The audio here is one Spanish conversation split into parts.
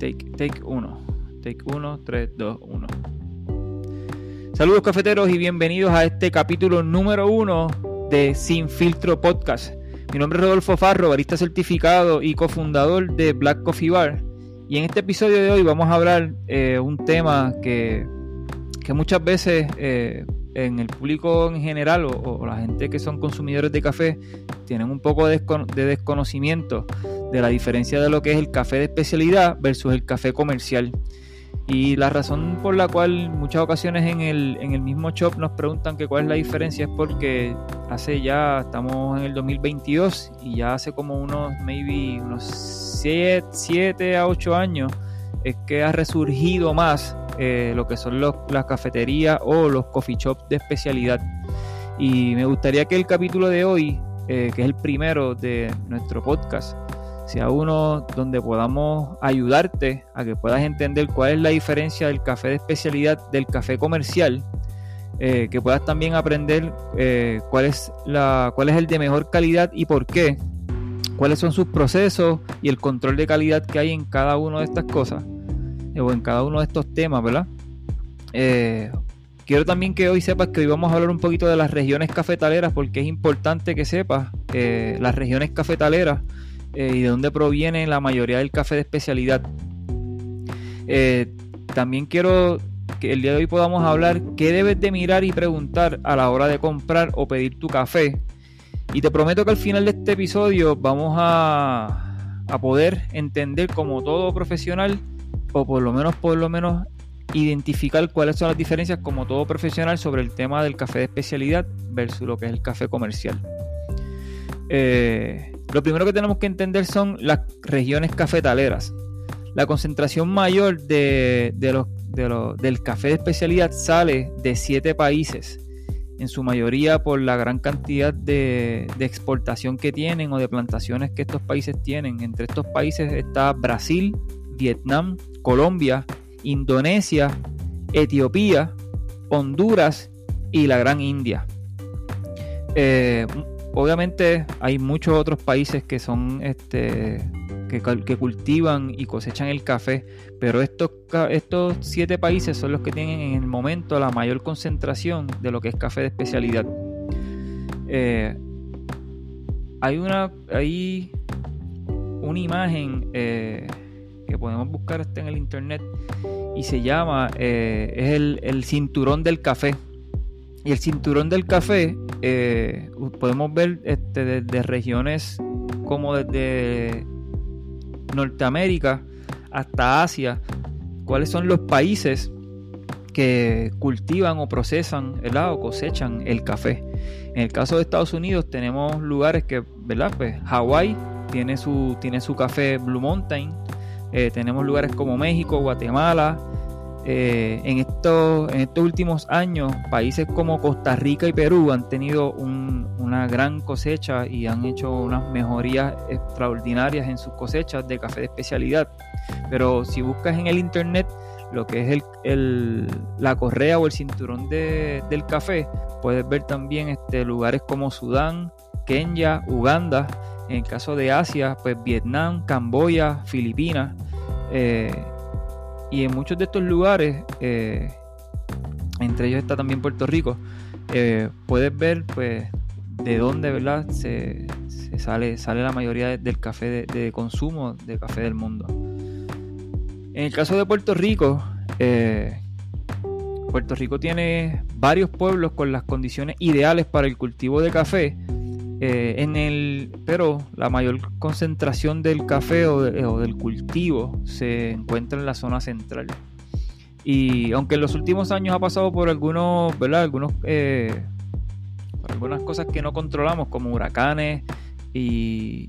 take, take 1. Take 1, 3, 2, 1. Saludos cafeteros y bienvenidos a este capítulo número 1 de Sin Filtro Podcast. Mi nombre es Rodolfo Farro, barista certificado y cofundador de Black Coffee Bar. Y en este episodio de hoy vamos a hablar eh, un tema que, que muchas veces eh, en el público en general o, la gente que son consumidores de café tienen un poco de, desconocimiento de la diferencia de lo que es el café de especialidad versus el café comercial. Y la razón por la cual muchas ocasiones en el, en el mismo shop nos preguntan que cuál es la diferencia es porque hace ya, estamos en el 2022 y ya hace como unos, maybe unos 7 a 8 años es que ha resurgido más eh, lo que son las cafeterías o los coffee shops de especialidad. Y me gustaría que el capítulo de hoy, eh, que es el primero de nuestro podcast, sea uno donde podamos ayudarte a que puedas entender cuál es la diferencia del café de especialidad del café comercial. Eh, que puedas también aprender cuál, es la, cuál es el de mejor calidad y por qué, cuáles son sus procesos y el control de calidad que hay en cada una de estas cosas o en cada uno de estos temas, ¿verdad? Eh, quiero también que hoy sepas que hoy vamos a hablar un poquito de las regiones cafetaleras porque es importante que sepas eh, las regiones cafetaleras eh, y de dónde proviene la mayoría del café de especialidad. también quiero que el día de hoy podamos hablar qué debes de mirar y preguntar a la hora de comprar o pedir tu café. Y te prometo que al final de este episodio vamos a, a poder entender como todo profesional o por lo menos, por lo menos identificar cuáles son las diferencias como todo profesional sobre el tema del café de especialidad versus lo que es el café comercial. Eh, lo primero que tenemos que entender son las regiones cafetaleras. La concentración mayor de, los, del café de especialidad sale de siete países, en su mayoría por la gran cantidad de, de exportación que tienen o de plantaciones que estos países tienen. Entre estos países está Brasil, Vietnam, Colombia, Indonesia, Etiopía, Honduras y la Gran India. Eh, obviamente hay muchos otros países que son este que, cultivan y cosechan el café, pero estos, estos siete países son los que tienen en el momento la mayor concentración de lo que es café de especialidad. Eh, hay una hay una imagen eh, que podemos buscar en el internet y se llama, eh, es el, cinturón del café. Y el cinturón del café eh, podemos ver este, desde regiones como desde Norteamérica hasta Asia, cuáles son los países que cultivan o procesan o cosechan el café. En el caso de Estados Unidos tenemos lugares que, ¿verdad? Pues Hawái tiene su, tiene su café Blue Mountain, eh, tenemos lugares como México, Guatemala. Eh, en, estos, en estos últimos años, países como Costa Rica y Perú han tenido una gran cosecha y han hecho unas mejorías extraordinarias en sus cosechas de café de especialidad. Pero si buscas en el internet lo que es el, la correa o el cinturón del café, puedes ver también este, lugares como Sudán, Kenia, Uganda, en el caso de Asia, pues Vietnam, Camboya, Filipinas. Eh, y en muchos de estos lugares, eh, entre ellos está también Puerto Rico, eh, puedes ver pues de dónde ¿verdad? Se, sale, sale la mayoría del café de, consumo de café del mundo. En el caso de Puerto Rico, Puerto Rico tiene varios pueblos con las condiciones ideales para el cultivo de café eh, en el, pero la mayor concentración del café o, del cultivo se encuentra en la zona central. Y aunque en los últimos años ha pasado por algunos, ¿verdad? Algunos, eh, algunas cosas que no controlamos, como huracanes y,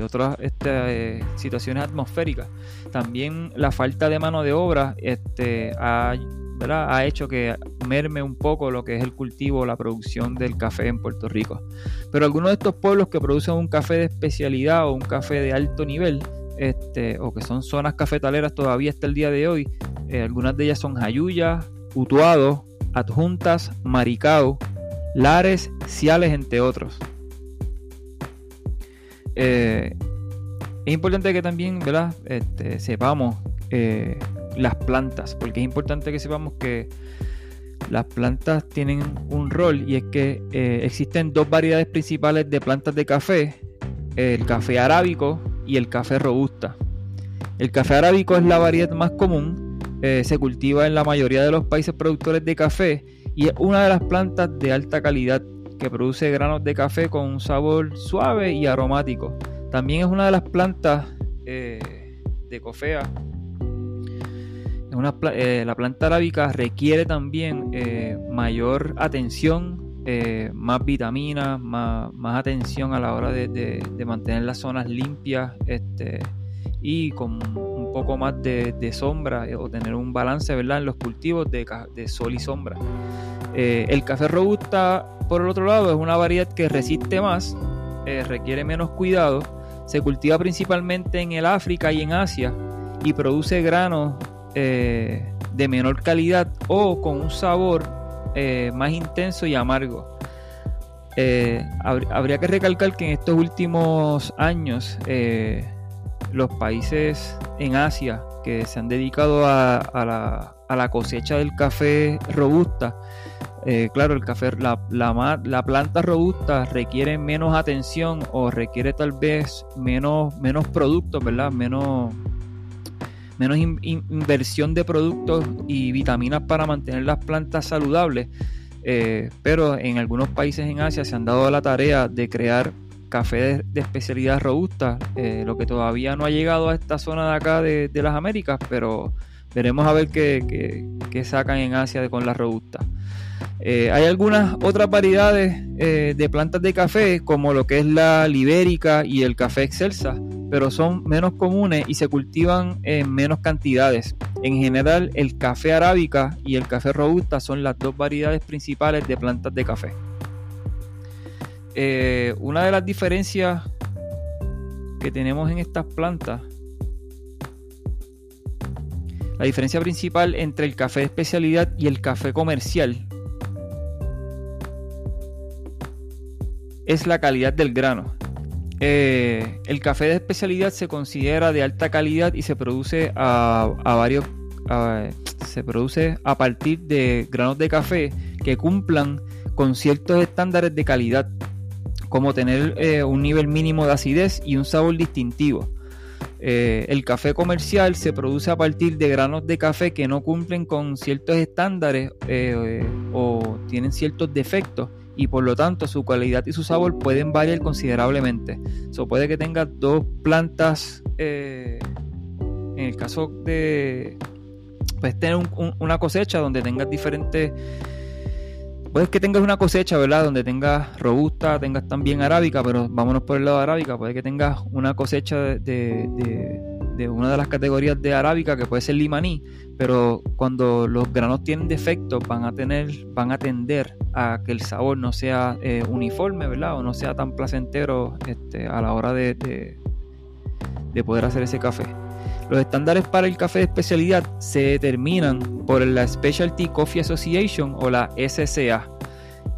otras este, situaciones atmosféricas, también la falta de mano de obra este, ha ha hecho que merme un poco lo que es el cultivo, la producción del café en Puerto Rico. Pero algunos de estos pueblos que producen un café de especialidad o un café de alto nivel, este, o que son zonas cafetaleras todavía hasta el día de hoy, eh, algunas de ellas son Jayuya, Utuado, Adjuntas, Maricao, Lares, Ciales, entre otros. Eh, es importante que también ¿verdad? Este, sepamos eh, las plantas, porque es importante que sepamos que las plantas tienen un rol y es que eh, existen dos variedades principales de plantas de café, el café arábico y el café robusta. El café arábico es la variedad más común, eh, se cultiva en la mayoría de los países productores de café y es una de las plantas de alta calidad que produce granos de café con un sabor suave y aromático. También es una de las plantas eh, de cofea. Eh, la planta arábica requiere también eh, mayor atención, más vitaminas, más, atención a la hora de, mantener las zonas limpias este, y con un poco más de, sombra o tener un balance ¿verdad? en los cultivos de, de sol y sombra. el café robusta, por el otro lado, es una variedad que resiste más, requiere menos cuidado se cultiva principalmente en el África y en Asia y produce granos eh, de menor calidad o con un sabor eh, más intenso y amargo. Eh, habría que recalcar que en estos últimos años los países en Asia que se han dedicado a, la, cosecha del café robusta claro, el café, la, la, planta robusta requiere menos atención o requiere tal vez menos, menos productos, ¿verdad? Menos, menos inversión de productos y vitaminas para mantener las plantas saludables. Eh, pero en algunos países en Asia se han dado la tarea de crear café de, especialidad robusta, eh, lo que todavía no ha llegado a esta zona de acá de, las Américas, pero veremos a ver qué, sacan en Asia con la robusta. Eh, hay algunas otras variedades de plantas de café, como lo que es la libérica y el café excelsa, pero son menos comunes y se cultivan en menos cantidades. En general, el café arábica y el café robusta son las dos variedades principales de plantas de café. Eh, una de las diferencias que tenemos en estas plantas la diferencia principal entre el café de especialidad y el café comercial es la calidad del grano. Eh, el café de especialidad se considera de alta calidad y se produce a, varios se produce a partir de granos de café que cumplan con ciertos estándares de calidad, como tener eh, un nivel mínimo de acidez y un sabor distintivo. Eh, el café comercial se produce a partir de granos de café que no cumplen con ciertos estándares o tienen ciertos defectos y por lo tanto su calidad y su sabor pueden variar considerablemente. So, puede que tengas dos plantas, eh, en el caso de, puedes tener una cosecha donde tengas diferentes, puedes que tengas una cosecha, ¿verdad? Donde tengas robusta, tengas también arábica, pero vámonos por el lado arábica, puede que tengas una cosecha de de una de las categorías de arábica que puede ser limaní, pero cuando los granos tienen defectos van a tener, van a tender a que el sabor no sea eh, uniforme, ¿verdad? O no sea tan placentero este, a la hora de, de, poder hacer ese café. Los estándares para el café de especialidad se determinan por la Specialty Coffee Association o la SCA.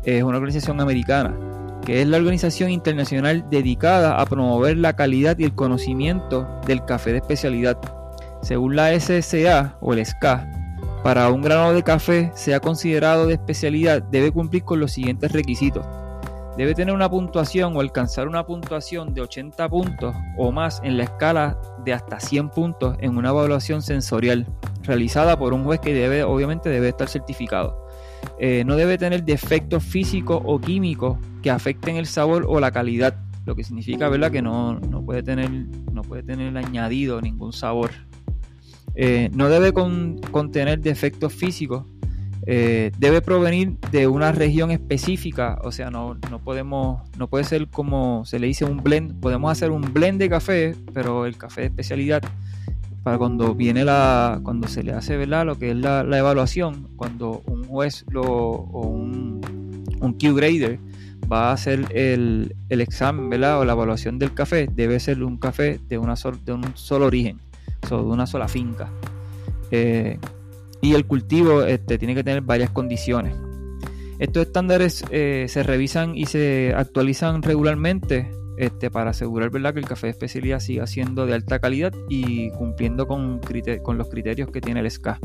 Es una organización americana que es la organización internacional dedicada a promover la calidad y el conocimiento del café de especialidad. Según la SSA o el SCA, para un grano de café sea considerado de especialidad debe cumplir con los siguientes requisitos. Debe tener una puntuación o alcanzar una puntuación de 80 puntos o más en la escala de hasta 100 puntos en una evaluación sensorial realizada por un juez que debe, obviamente debe estar certificado. Eh, no debe tener defectos físicos o químicos que afecten el sabor o la calidad, lo que significa ¿verdad? que no, puede tener, no puede tener añadido ningún sabor. Eh, no debe contener defectos físicos, eh, debe provenir de una región específica, o sea, no, no, podemos, no puede ser como se le dice un blend, podemos hacer un blend de café, pero el café de especialidad para cuando viene la, cuando se le hace ¿verdad? lo que es la, evaluación, cuando un juez o un, un Q-grader va a hacer el, examen ¿verdad? o la evaluación del café, debe ser un café de, una de un solo origen, de una sola finca. Eh, y el cultivo este, tiene que tener varias condiciones. Estos estándares eh, se revisan y se actualizan regularmente este, para asegurar ¿verdad? que el café de especialidad siga siendo de alta calidad y cumpliendo con, con los criterios que tiene el SCA.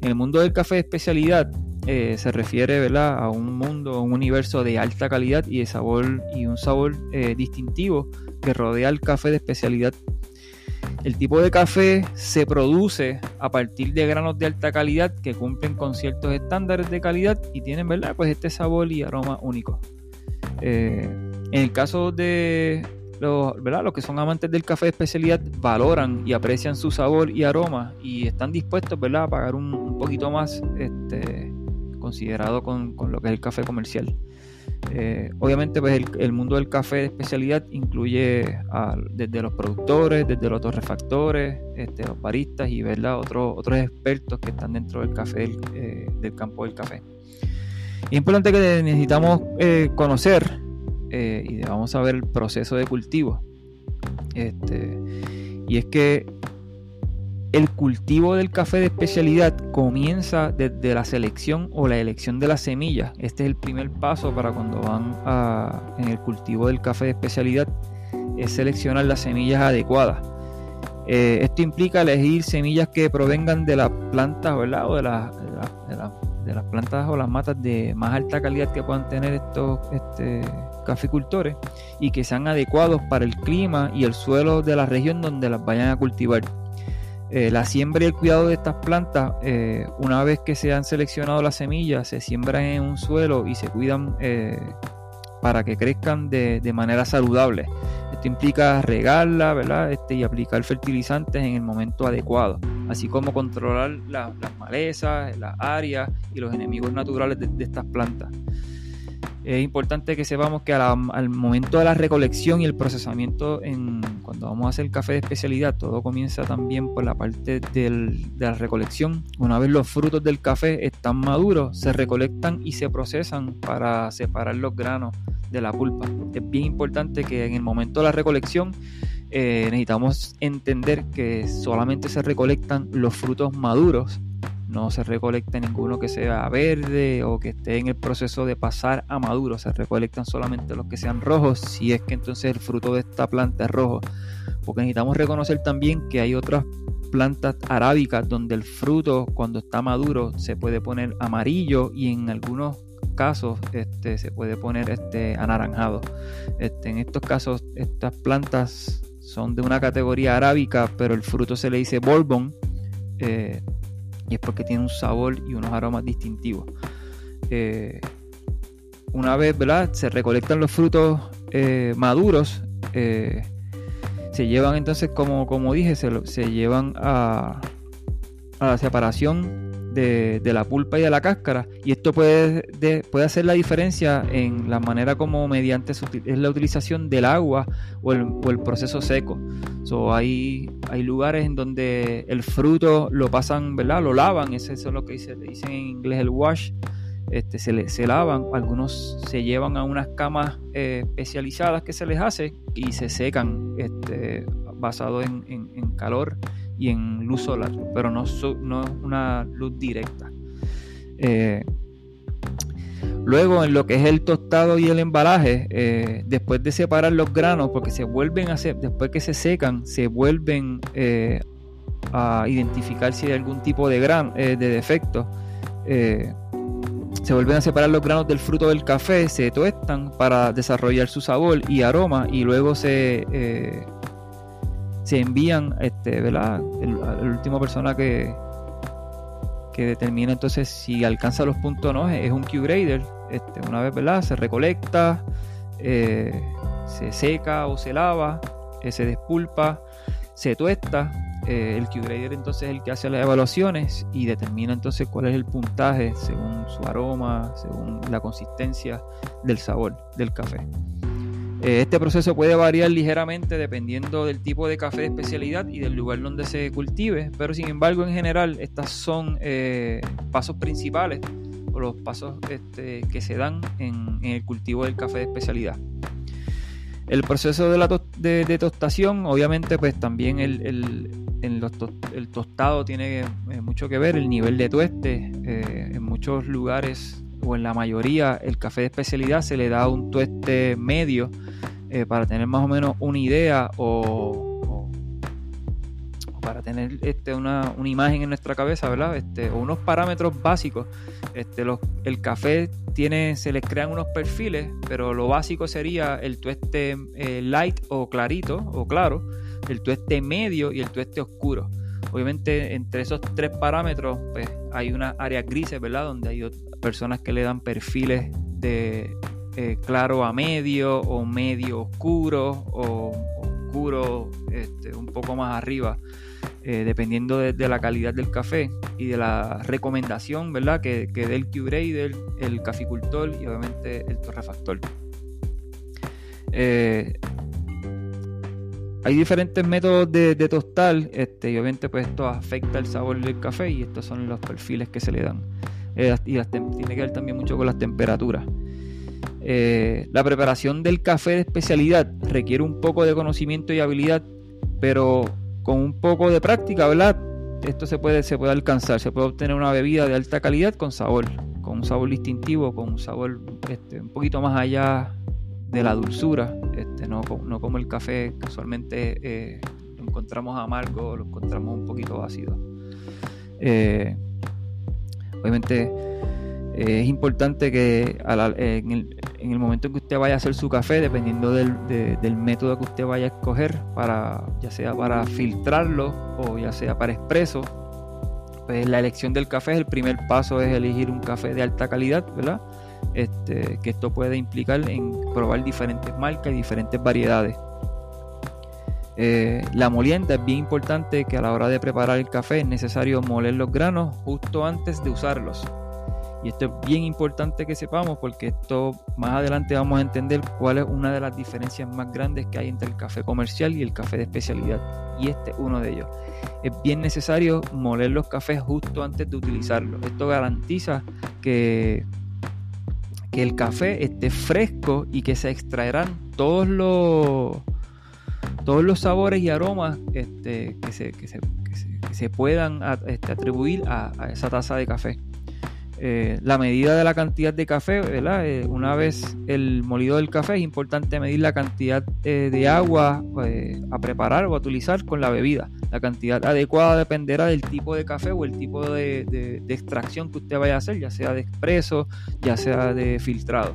En el mundo del café de especialidad eh, se refiere ¿verdad? a un mundo, un universo de alta calidad y de sabor y un sabor eh, distintivo que rodea el café de especialidad. El tipo de café se produce a partir de granos de alta calidad que cumplen con ciertos estándares de calidad y tienen ¿verdad? Pues este sabor y aroma único. Eh, en el caso de los, ¿verdad? los que son amantes del café de especialidad valoran y aprecian su sabor y aroma y están dispuestos ¿verdad? a pagar un, poquito más este, considerado con, lo que es el café comercial. Eh, obviamente pues el, mundo del café de especialidad incluye desde los productores, desde los torrefactores, este, los baristas y ¿verdad? Otros, otros expertos que están dentro del café del, eh, campo del café. Es importante que necesitamos eh, conocer eh, y vamos a ver el proceso de cultivo. Este, y es que el cultivo del café de especialidad comienza desde la selección o la elección de las semillas. Este es el primer paso para cuando van a, en el cultivo del café de especialidad, es seleccionar las semillas adecuadas. Eh, esto implica elegir semillas que provengan de las plantas ¿verdad? o de, de, las plantas o las matas de más alta calidad que puedan tener estos este, caficultores y que sean adecuados para el clima y el suelo de la región donde las vayan a cultivar. Eh, la siembra y el cuidado de estas plantas, eh, una vez que se han seleccionado las semillas, se siembran en un suelo y se cuidan eh, para que crezcan de, manera saludable. Esto implica regarla ¿verdad? Este, y aplicar fertilizantes en el momento adecuado, así como controlar las malezas, las áreas y los enemigos naturales de estas plantas. Es importante que sepamos que al momento de la recolección y el procesamiento, en, cuando vamos a hacer café de especialidad, todo comienza también por la parte de la recolección. Una vez los frutos del café están maduros, se recolectan y se procesan para separar los granos de la pulpa. Es bien importante que en el momento de la recolección eh, necesitamos entender que solamente se recolectan los frutos maduros no se recolecta ninguno que sea verde o que esté en el proceso de pasar a maduro. Se recolectan solamente los que sean rojos, si es que entonces el fruto de esta planta es rojo. Porque necesitamos reconocer también que hay otras plantas arábicas donde el fruto cuando está maduro se puede poner amarillo y en algunos casos este, se puede poner este, anaranjado. Este, en estos casos estas plantas son de una categoría arábica, pero el fruto se le dice bourbon. Eh, y es porque tiene un sabor y unos aromas distintivos. Eh, una vez ¿verdad? se recolectan los frutos eh, maduros, eh, se llevan entonces, como, como dije, se, se llevan a, a, la separación de, la pulpa y de la cáscara. Y esto puede, puede hacer la diferencia en la manera como mediante es la utilización del agua o el, proceso seco. So, hay, hay lugares en donde el fruto lo pasan, ¿verdad? Lo lavan, eso es lo que dice, dicen en inglés el wash. Este, se, se lavan, algunos se llevan a unas camas eh, especializadas que se les hace y se secan este, basado en, en, calor y en luz solar, pero no, no una luz directa. Eh, Luego, en lo que es el tostado y el embalaje, eh, después de separar los granos, porque se vuelven a hacer, después que se secan, se vuelven eh, a identificar si hay algún tipo de, gran, de defecto. se vuelven a separar los granos del fruto del café, se tuestan para desarrollar su sabor y aroma, y luego se, se envían, este, ¿verdad? la última persona que, que determina entonces si alcanza los puntos o no, es un Q-Grader. Este, una vez ¿verdad? se recolecta, eh, se seca o se lava, eh, se despulpa, se tuesta. Eh, el Q-Grader entonces es el que hace las evaluaciones y determina entonces cuál es el puntaje según su aroma, según la consistencia del sabor del café. Eh, este proceso puede variar ligeramente dependiendo del tipo de café de especialidad y del lugar donde se cultive, pero sin embargo en general estas son eh, pasos principales o los pasos este, que se dan en, el cultivo del café de especialidad. El proceso de, la de, tostación, obviamente, pues también el, el tostado tiene eh, mucho que ver, el nivel de tueste. en muchos lugares o en la mayoría el café de especialidad se le da un tueste medio eh, para tener más o menos una idea o, para tener este, una, imagen en nuestra cabeza, ¿verdad? Este, o unos parámetros básicos. Este, el café tiene, se les crean unos perfiles, pero lo básico sería el tueste eh, light o clarito o claro, el tueste medio y el tueste oscuro. Obviamente entre esos tres parámetros pues, hay unas áreas grises, ¿verdad? Donde hay personas que le dan perfiles de eh, claro a medio o medio oscuro o oscuro este, un poco más arriba. Eh, dependiendo de, la calidad del café y de la recomendación ¿verdad? que, que dé el Q-Grader, el caficultor y obviamente el torrefactor. Eh, hay diferentes métodos de, tostar este, y obviamente pues esto afecta el sabor del café y estos son los perfiles que se le dan. Y tiene que ver también mucho con las temperaturas. Eh, la preparación del café de especialidad requiere un poco de conocimiento y habilidad, pero con un poco de práctica, ¿verdad? Esto se puede, se puede alcanzar, se puede obtener una bebida de alta calidad con sabor, con un sabor distintivo, con un sabor este, un poquito más allá de la dulzura, este, no, no como el café que usualmente eh, lo encontramos amargo, lo encontramos un poquito ácido. Eh, obviamente es importante que en, el, momento en que usted vaya a hacer su café, dependiendo del, del, método que usted vaya a escoger, para, ya sea para filtrarlo o ya sea para expreso, pues la elección del café es el primer paso, es elegir un café de alta calidad, ¿verdad? Este, que esto puede implicar en probar diferentes marcas y diferentes variedades. Eh, la molienda es bien importante que a la hora de preparar el café es necesario moler los granos justo antes de usarlos. Y esto es bien importante que sepamos porque esto más adelante vamos a entender cuál es una de las diferencias más grandes que hay entre el café comercial y el café de especialidad. Y este es uno de ellos. Es bien necesario moler los cafés justo antes de utilizarlos. Esto garantiza que que el café esté fresco y que se extraerán todos los todos los sabores y aromas este, que, se, que, se, puedan este, atribuir a, esa taza de café. Eh, la medida de la cantidad de café, ¿verdad? Eh, una vez el molido del café es importante medir la cantidad eh, de agua a preparar o a utilizar con la bebida. La cantidad adecuada dependerá del tipo de café o el tipo de, extracción que usted vaya a hacer, ya sea de expreso, ya sea de filtrado.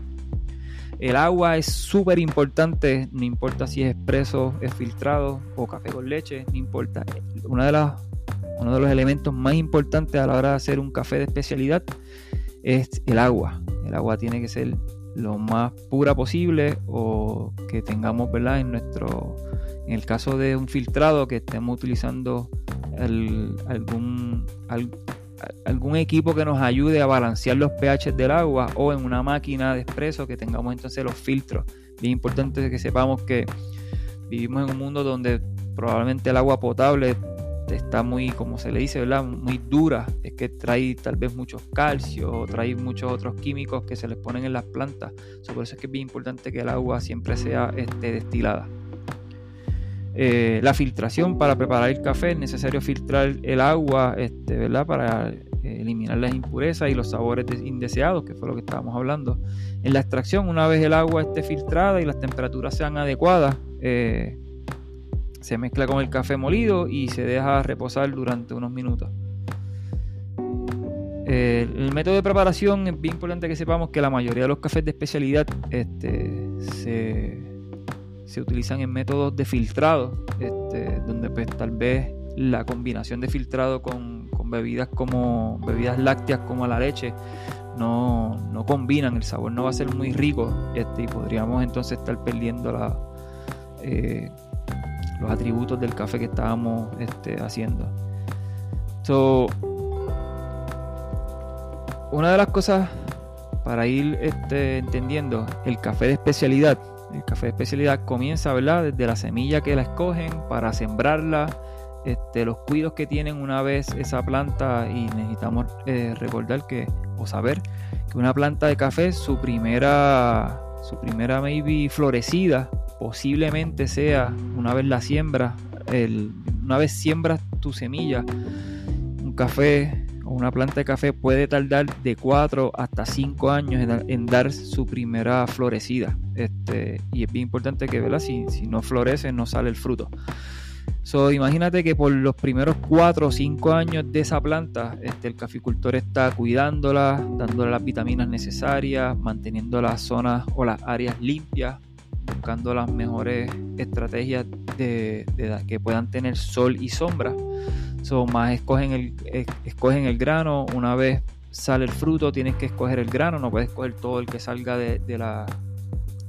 El agua es súper importante, no importa si es expreso, es filtrado o café con leche, no importa. Una de las, uno de los elementos más importantes a la hora de hacer un café de especialidad es el agua. El agua tiene que ser lo más pura posible o que tengamos, ¿verdad? En nuestro, en el caso de un filtrado que estemos utilizando algún, algún equipo que nos ayude a balancear los pH del agua o en una máquina de expreso que tengamos entonces los filtros. Bien importante que sepamos que vivimos en un mundo donde probablemente el agua potable está muy, como se le dice, ¿verdad? muy dura, es que trae tal vez muchos calcios o trae muchos otros químicos que se les ponen en las plantas. por eso es que es bien importante que el agua siempre sea este, destilada. Eh, la filtración para preparar el café es necesario filtrar el agua este, ¿verdad? para eh, eliminar las impurezas y los sabores indeseados, que fue lo que estábamos hablando. En la extracción, una vez el agua esté filtrada y las temperaturas sean adecuadas, eh, se mezcla con el café molido y se deja reposar durante unos minutos. Eh, el método de preparación es bien importante que sepamos que la mayoría de los cafés de especialidad este, se, utilizan en métodos de filtrado, este, donde pues tal vez la combinación de filtrado con, bebidas como bebidas lácteas como la leche no, no, combinan, el sabor no va a ser muy rico este, y podríamos entonces estar perdiendo la, eh, los atributos del café que estábamos este, haciendo. So, una de las cosas para ir este, entendiendo el café de especialidad, el café de especialidad comienza ¿verdad? desde la semilla que la escogen para sembrarla, este, los cuidos que tienen una vez esa planta y necesitamos eh, recordar que o saber que una planta de café su primera su primera maybe florecida posiblemente sea una vez la siembra, una vez siembras tu semilla, un café o una planta de café puede tardar de 4 hasta 5 años en, dar su primera florecida. Este, y es bien importante que, ¿verdad? Si, si no florece, no sale el fruto. So, imagínate que por los primeros 4 o 5 años de esa planta, este, el caficultor está cuidándola, dándole las vitaminas necesarias, manteniendo las zonas o las áreas limpias, buscando las mejores estrategias de, que puedan tener sol y sombra. So, más escogen el, escogen el grano, una vez sale el fruto, tienes que escoger el grano, no puedes escoger todo el que salga de, la,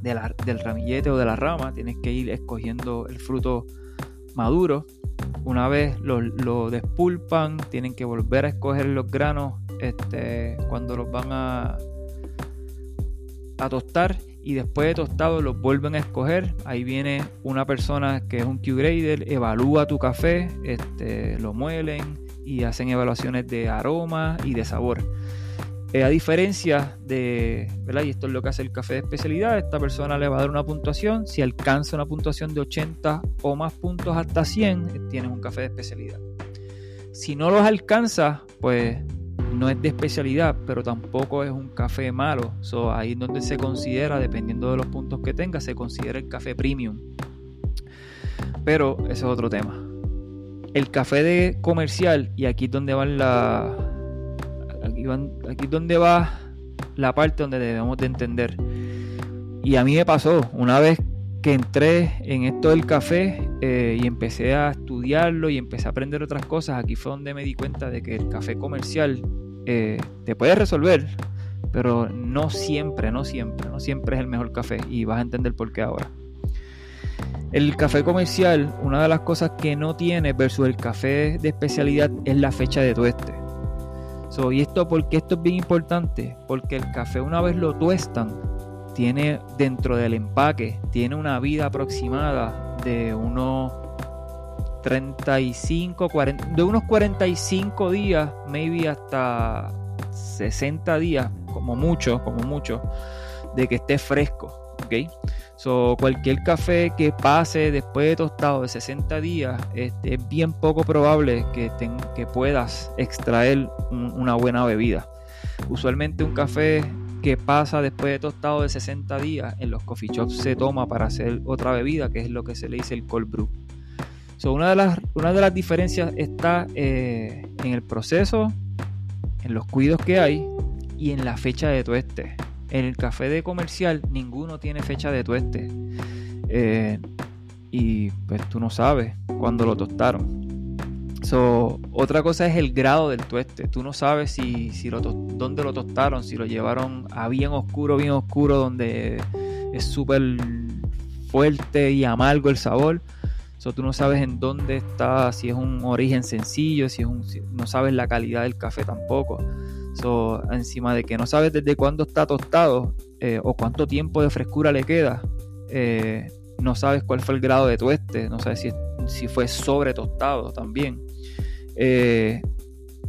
del ramillete o de la rama, tienes que ir escogiendo el fruto maduro. Una vez lo, despulpan, tienen que volver a escoger los granos este, cuando los van a, a tostar y después de tostado los vuelven a escoger. Ahí viene una persona que es un Q-Grader, evalúa tu café, este, lo muelen y hacen evaluaciones de aroma y de sabor. Eh, a diferencia de, ¿verdad? Y esto es lo que hace el café de especialidad, esta persona le va a dar una puntuación, si alcanza una puntuación de 80 o más puntos hasta 100, eh, tienes un café de especialidad. Si no los alcanza, pues no es de especialidad, pero tampoco es un café malo. So, ahí es donde se considera, dependiendo de los puntos que tenga, se considera el café premium. Pero ese es otro tema. El café de comercial, y aquí es donde van la, Aquí, aquí es donde va la parte donde debemos de entender. Y a mí me pasó una vez que entré en esto del café eh, y empecé a estudiarlo y empecé a aprender otras cosas, aquí fue donde me di cuenta de que el café comercial eh, te puede resolver, pero no siempre, no siempre, no siempre es el mejor café y vas a entender por qué ahora. El café comercial, una de las cosas que no tiene versus el café de especialidad es la fecha de tueste. ¿Y esto porque esto es bien importante? Porque el café una vez lo tuestan, tiene dentro del empaque, tiene una vida aproximada de unos 35, 40, de unos 45 días, maybe hasta 60 días, como mucho, como mucho, de que esté fresco. ¿ok? So, cualquier café que pase después de tostado de 60 días, este, es bien poco probable que, que puedas extraer una buena bebida. Usualmente un café que pasa después de tostado de 60 días en los coffee shops se toma para hacer otra bebida, que es lo que se le dice el cold brew. So, una, de las, una de las diferencias está eh, en el proceso, en los cuidos que hay y en la fecha de tueste. En el café de comercial ninguno tiene fecha de tueste. Eh, y pues tú no sabes cuándo lo tostaron. So, otra cosa es el grado del tueste. Tú no sabes si, si lo dónde lo tostaron, si lo llevaron a bien oscuro, bien oscuro, donde es súper fuerte y amargo el sabor. So, tú no sabes en dónde está, si es un origen sencillo, si es un, no sabes la calidad del café tampoco. So, encima de que no sabes desde cuándo está tostado eh, o cuánto tiempo de frescura le queda, eh, no sabes cuál fue el grado de tueste, no sabes si, si fue sobre tostado también. Eh,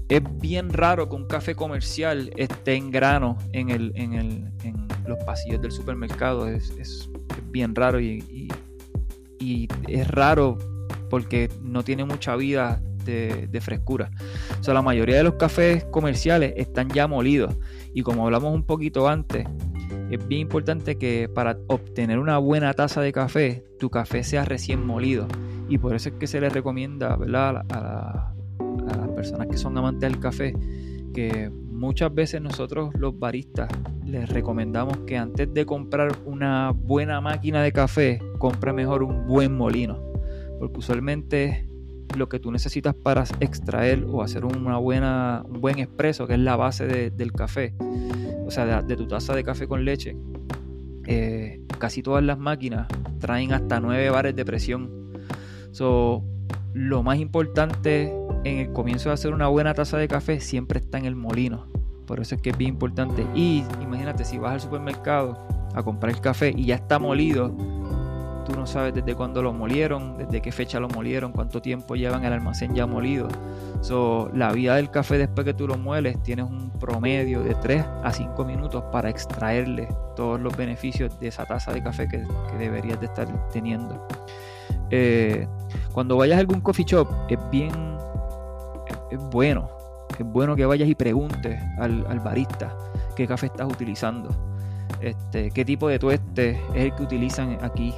es bien raro que un café comercial esté en grano en, el, en, el, en los pasillos del supermercado. Es, es, bien raro y, y, es raro porque no tiene mucha vida de, frescura. O sea, la mayoría de los cafés comerciales están ya molidos. Y como hablamos un poquito antes, es bien importante que para obtener una buena taza de café, tu café sea recién molido. Y por eso es que se le recomienda ¿verdad? A, las personas que son amantes del café que muchas veces nosotros los baristas les recomendamos que antes de comprar una buena máquina de café, compre mejor un buen molino. Porque usualmente lo que tú necesitas para extraer o hacer una buena, un buen expreso, que es la base del café, o sea, de, tu taza de café con leche, eh, casi todas las máquinas traen hasta 9 bares de presión. So, lo más importante en el comienzo de hacer una buena taza de café siempre está en el molino. Por eso es que es bien importante. Y imagínate, si vas al supermercado a comprar el café y ya está molido, tú no sabes desde cuándo lo molieron, desde qué fecha lo molieron, cuánto tiempo llevan el almacén ya molido. So, la vida del café después que tú lo mueles, tienes un promedio de 3 a 5 minutos para extraerle todos los beneficios de esa taza de café que, deberías de estar teniendo. Eh, cuando vayas a algún coffee shop, es bien, bueno es bueno que vayas y preguntes al, barista qué café estás utilizando, este, qué tipo de tueste es el que utilizan aquí.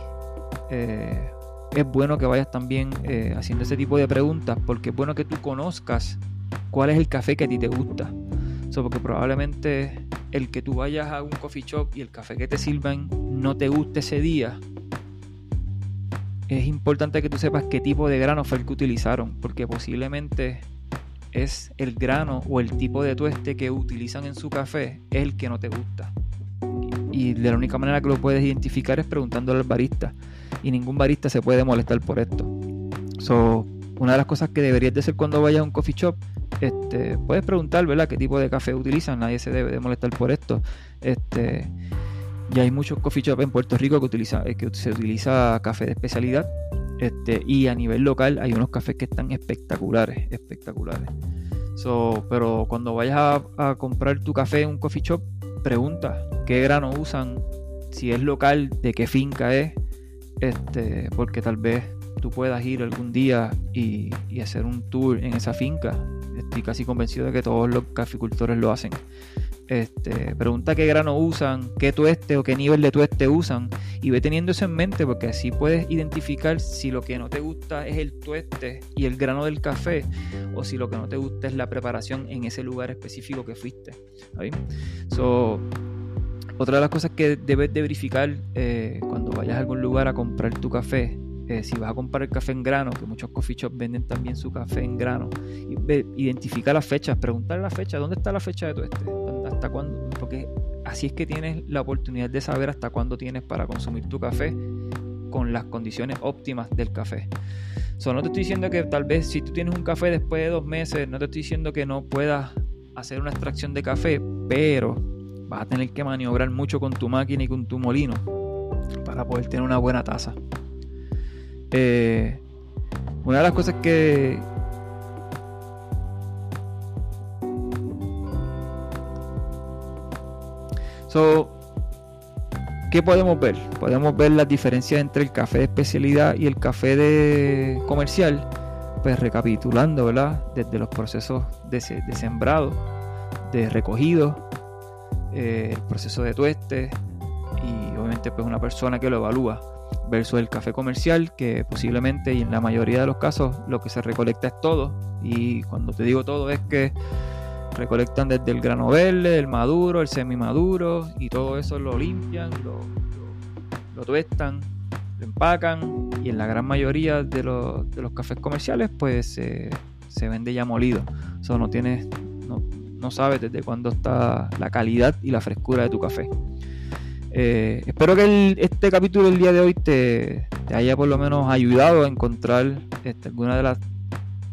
Eh, es bueno que vayas también eh, haciendo ese tipo de preguntas porque es bueno que tú conozcas cuál es el café que a ti te gusta. porque probablemente el que tú vayas a un coffee shop y el café que te sirvan no te guste ese día, es importante que tú sepas qué tipo de grano fue el que utilizaron, porque posiblemente es el grano o el tipo de tueste que utilizan en su café el que no te gusta. Y de la única manera que lo puedes identificar es preguntándole al barista. Y ningún barista se puede molestar por esto. So, una de las cosas que deberías de hacer cuando vayas a un coffee shop, este, puedes preguntar, ¿verdad? ¿Qué tipo de café utilizan? Nadie se debe de molestar por esto. Este, ya hay muchos coffee shops en Puerto Rico que, utiliza, eh, que se utiliza café de especialidad. Este, y a nivel local hay unos cafés que están espectaculares, espectaculares. pero cuando vayas a, comprar tu café en un coffee shop, pregunta qué grano usan, si es local, de qué finca es, este, porque tal vez tú puedas ir algún día y, y hacer un tour en esa finca. Estoy casi convencido de que todos los caficultores lo hacen. Este, pregunta qué grano usan, qué tueste o qué nivel de tueste usan y ve teniendo eso en mente porque así puedes identificar si lo que no te gusta es el tueste y el grano del café o si lo que no te gusta es la preparación en ese lugar específico que fuiste. otra de las cosas que debes de verificar eh, cuando vayas a algún lugar a comprar tu café eh, si vas a comprar el café en grano, que muchos coffee shops venden también su café en grano, identifica las fechas, preguntar la fecha, ¿dónde está la fecha de tu este? ¿Hasta? Porque así es que tienes la oportunidad de saber hasta cuándo tienes para consumir tu café con las condiciones óptimas del café. So, no te estoy diciendo que tal vez si tú tienes un café después de dos meses, no te estoy diciendo que no puedas hacer una extracción de café, pero vas a tener que maniobrar mucho con tu máquina y con tu molino para poder tener una buena taza. Eh, una de las cosas que, So, ¿Qué podemos ver? Podemos ver las diferencias entre el café de especialidad y el café de comercial. Pues recapitulando, ¿verdad? Desde los procesos de, sembrado, de recogido, eh, el proceso de tueste y obviamente pues una persona que lo evalúa versus el café comercial, que posiblemente y en la mayoría de los casos lo que se recolecta es todo. Y cuando te digo todo es que recolectan desde el grano verde, el maduro, el semimaduro y todo eso lo limpian, lo, lo, tuestan, lo empacan y en la gran mayoría de los, de los cafés comerciales pues se vende ya molido. Eso no tienes, no, no sabes desde cuándo está la calidad y la frescura de tu café. Eh, espero que este capítulo del día de hoy te, haya por lo menos ayudado a encontrar este, alguna de las,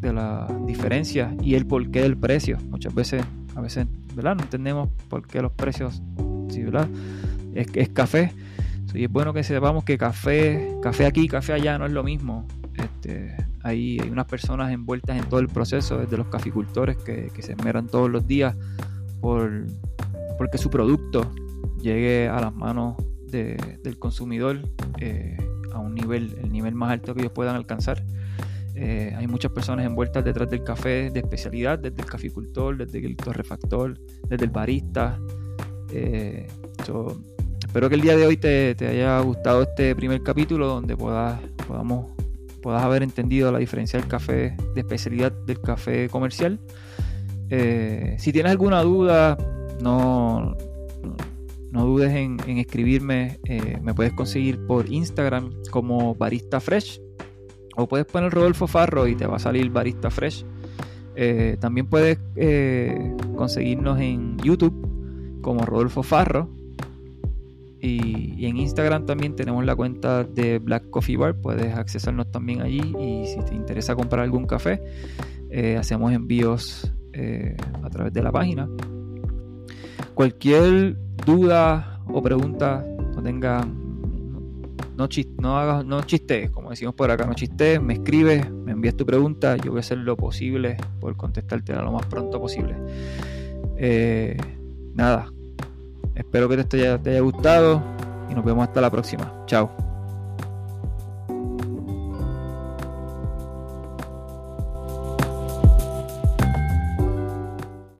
de las diferencias y el porqué del precio. Muchas veces, a veces, ¿verdad? No entendemos por qué los precios, sí, ¿verdad? Es, es café. Y es bueno que sepamos que café, café aquí, café allá no es lo mismo. Este, hay, hay unas personas envueltas en todo el proceso, desde los caficultores que, que se esmeran todos los días por porque su producto llegue a las manos del consumidor eh, a un nivel, el nivel más alto que ellos puedan alcanzar. Eh, hay muchas personas envueltas detrás del café de especialidad, desde el caficultor, desde el torrefactor, desde el barista. Eh, espero que el día de hoy te, haya gustado este primer capítulo donde puedas, podamos, puedas haber entendido la diferencia del café de especialidad del café comercial. si tienes alguna duda, no, no dudes en, escribirme. Eh, me puedes conseguir por Instagram como Barista Fresh. Puedes poner Rodolfo Farro y te va a salir Barista Fresh. Eh, también puedes eh, conseguirnos en YouTube como Rodolfo Farro. Y, en Instagram también tenemos la cuenta de Black Coffee Bar. Puedes accesarnos también allí. Y si te interesa comprar algún café, hacemos envíos a través de la página. Cualquier duda o pregunta no tenga no, no, hagas, no chistes, como decimos por acá, no chistes, me escribes, me envías tu pregunta, yo voy a hacer lo posible por contestarte lo más pronto posible. Eh, nada, espero que te te haya gustado y nos vemos hasta la próxima. Chao.